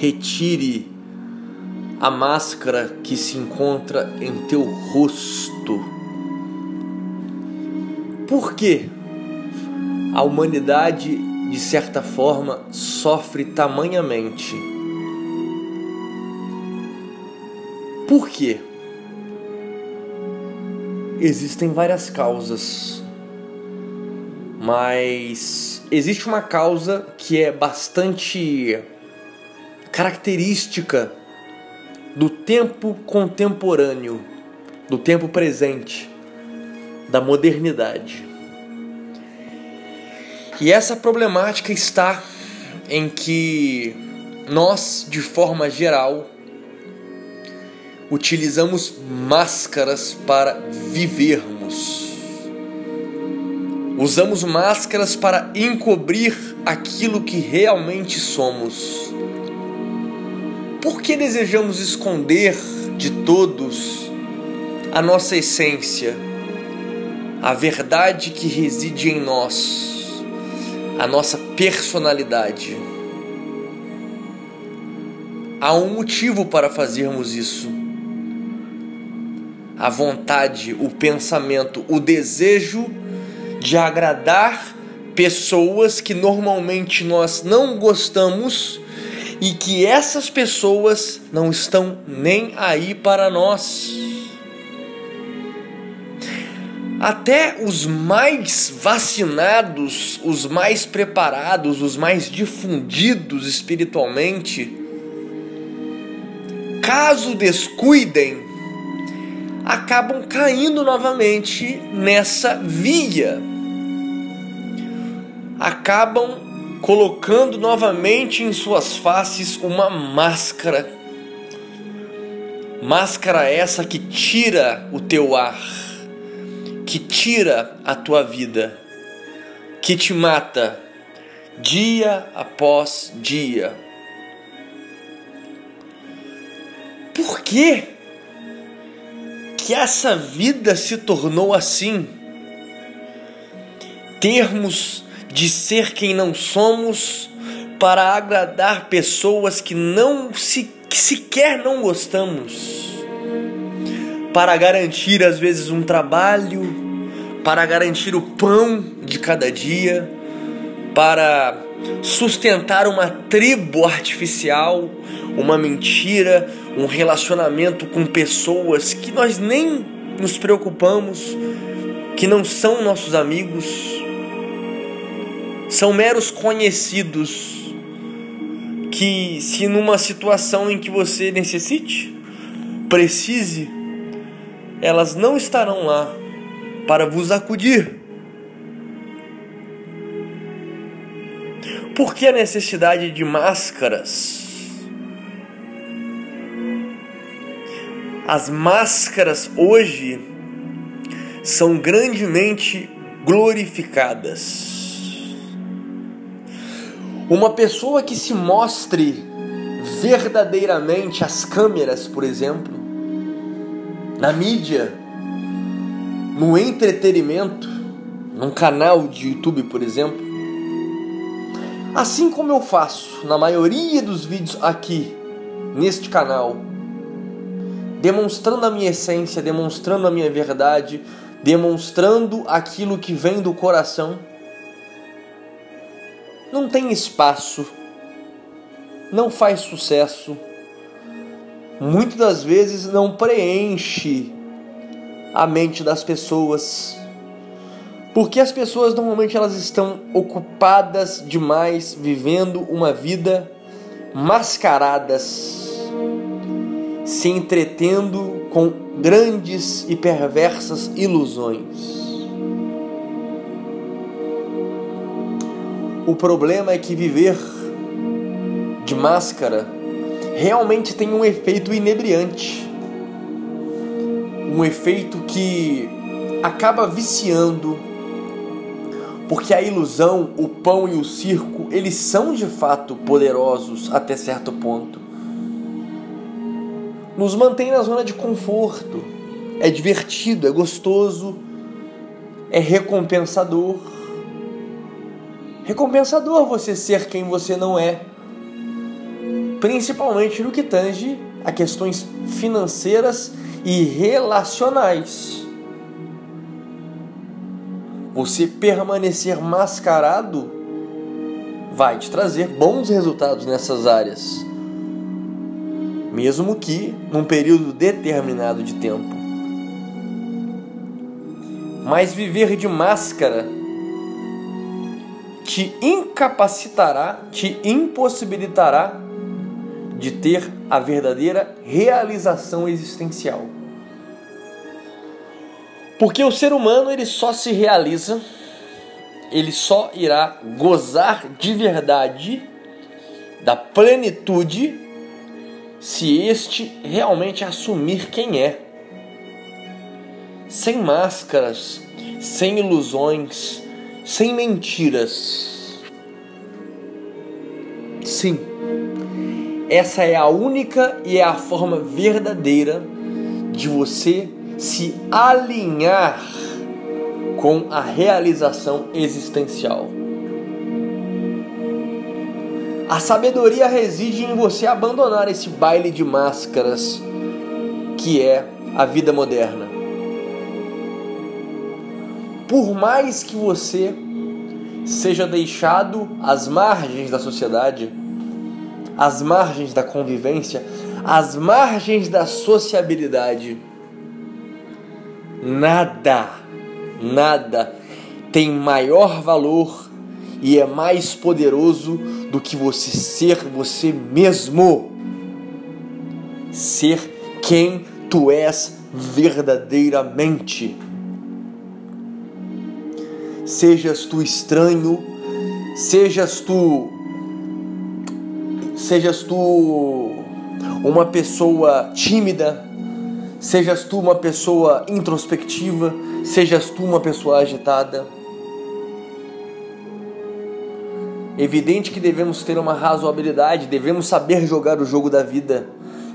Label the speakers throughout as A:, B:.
A: retire a máscara que se encontra em teu rosto. Por quê? A humanidade, de certa forma, sofre tamanhamente. Por quê? Existem várias causas, mas existe uma causa que é bastante característica do tempo contemporâneo, do tempo presente, da modernidade. E essa problemática está em que nós, de forma geral, utilizamos máscaras para vivermos. Usamos máscaras para encobrir aquilo que realmente somos. Por que desejamos esconder de todos a nossa essência, a verdade que reside em nós, a nossa personalidade? Há um motivo para fazermos isso. A vontade, o pensamento, o desejo de agradar pessoas que normalmente nós não gostamos e que essas pessoas não estão nem aí para nós. Até os mais vacinados, os mais preparados, os mais difundidos espiritualmente, caso descuidem, acabam caindo novamente nessa via. Acabam colocando novamente em suas faces uma máscara. Máscara essa que tira o teu ar, que tira a tua vida, que te mata dia após dia. Por que que essa vida se tornou assim? Termos de ser quem não somos para agradar pessoas que não se que sequer não gostamos. Para garantir às vezes um trabalho, para garantir o pão de cada dia, para sustentar uma tribo artificial, uma mentira, um relacionamento com pessoas que nós nem nos preocupamos, que não são nossos amigos são meros conhecidos que, se numa situação em que você necessite, precise, elas não estarão lá para vos acudir. Por que a necessidade de máscaras? As máscaras hoje são grandemente glorificadas. Uma pessoa que se mostre verdadeiramente às câmeras, por exemplo, na mídia, no entretenimento, num canal de YouTube, por exemplo, assim como eu faço na maioria dos vídeos aqui neste canal, demonstrando a minha essência, demonstrando a minha verdade, demonstrando aquilo que vem do coração não tem espaço, não faz sucesso, muitas das vezes não preenche a mente das pessoas. Porque as pessoas normalmente elas estão ocupadas demais vivendo uma vida mascaradas, se entretendo com grandes e perversas ilusões. O problema é que viver de máscara realmente tem um efeito inebriante. Um efeito que acaba viciando, porque a ilusão, o pão e o circo, eles são de fato poderosos até certo ponto. Nos mantém na zona de conforto. É divertido, é gostoso, é recompensador recompensador você ser quem você não é. principalmente no que tange a questões financeiras e relacionais. Você permanecer mascarado vai te trazer bons resultados nessas áreas, mesmo que num período determinado de tempo. Mas viver de máscara te incapacitará, te impossibilitará de ter a verdadeira realização existencial. Porque o ser humano ele só se realiza, ele só irá gozar de verdade da plenitude se este realmente assumir quem é. Sem máscaras, sem ilusões, sem mentiras. Sim, essa é a única e é a forma verdadeira de você se alinhar com a realização existencial. A sabedoria reside em você abandonar esse baile de máscaras que é a vida moderna. Por mais que você seja deixado às margens da sociedade, às margens da convivência, às margens da sociabilidade, nada, nada tem maior valor e é mais poderoso do que você ser você mesmo. Ser quem tu és verdadeiramente sejas tu estranho, sejas tu sejas tu uma pessoa tímida, sejas tu uma pessoa introspectiva, sejas tu uma pessoa agitada. Evidente que devemos ter uma razoabilidade, devemos saber jogar o jogo da vida,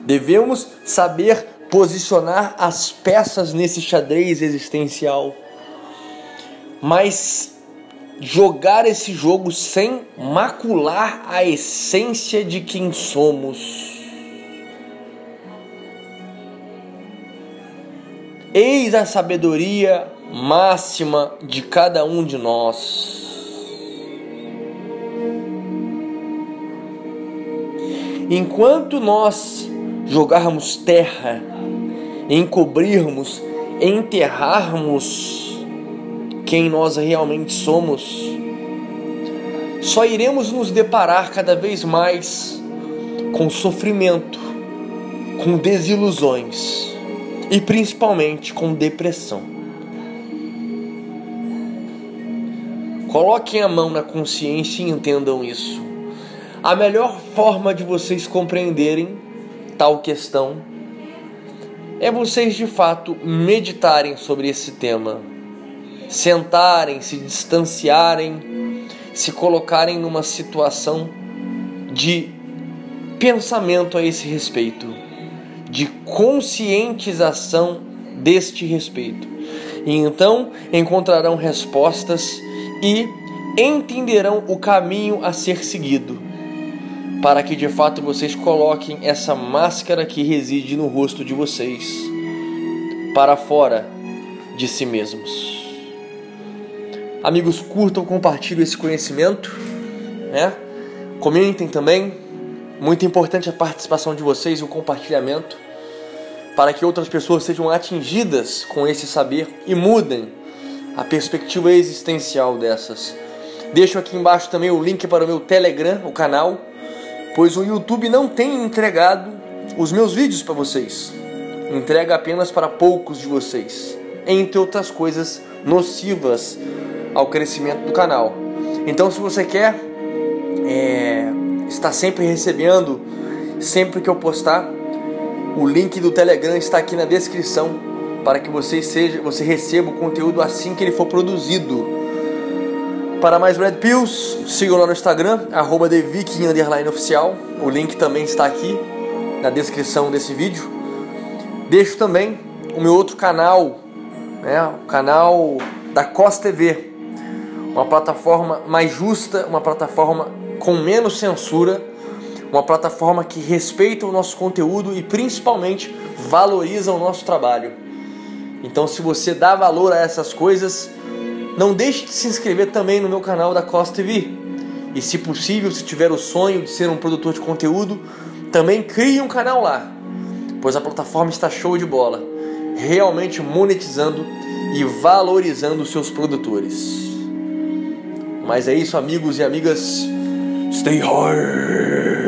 A: devemos saber posicionar as peças nesse xadrez existencial mas jogar esse jogo sem macular a essência de quem somos. Eis a sabedoria máxima de cada um de nós. Enquanto nós jogarmos terra, encobrirmos, enterrarmos quem nós realmente somos, só iremos nos deparar cada vez mais com sofrimento, com desilusões e principalmente com depressão. Coloquem a mão na consciência e entendam isso. A melhor forma de vocês compreenderem tal questão é vocês de fato meditarem sobre esse tema sentarem, se distanciarem, se colocarem numa situação de pensamento a esse respeito, de conscientização deste respeito. E então encontrarão respostas e entenderão o caminho a ser seguido, para que de fato vocês coloquem essa máscara que reside no rosto de vocês para fora de si mesmos. Amigos, curtam, compartilhem esse conhecimento, né? Comentem também. Muito importante a participação de vocês e o compartilhamento para que outras pessoas sejam atingidas com esse saber e mudem a perspectiva existencial dessas. Deixo aqui embaixo também o link para o meu Telegram, o canal, pois o YouTube não tem entregado os meus vídeos para vocês. Entrega apenas para poucos de vocês, entre outras coisas nocivas ao crescimento do canal. Então, se você quer é, estar sempre recebendo, sempre que eu postar, o link do Telegram está aqui na descrição para que você seja, você receba o conteúdo assim que ele for produzido. Para mais Red Pills, sigam lá no Instagram, arroba oficial. O link também está aqui na descrição desse vídeo. Deixo também o meu outro canal, né, o canal da COS TV, uma plataforma mais justa, uma plataforma com menos censura, uma plataforma que respeita o nosso conteúdo e principalmente valoriza o nosso trabalho. Então, se você dá valor a essas coisas, não deixe de se inscrever também no meu canal da Costa TV. E se possível, se tiver o sonho de ser um produtor de conteúdo, também crie um canal lá, pois a plataforma está show de bola, realmente monetizando e valorizando os seus produtores. Mas é isso, amigos e amigas. Stay hard.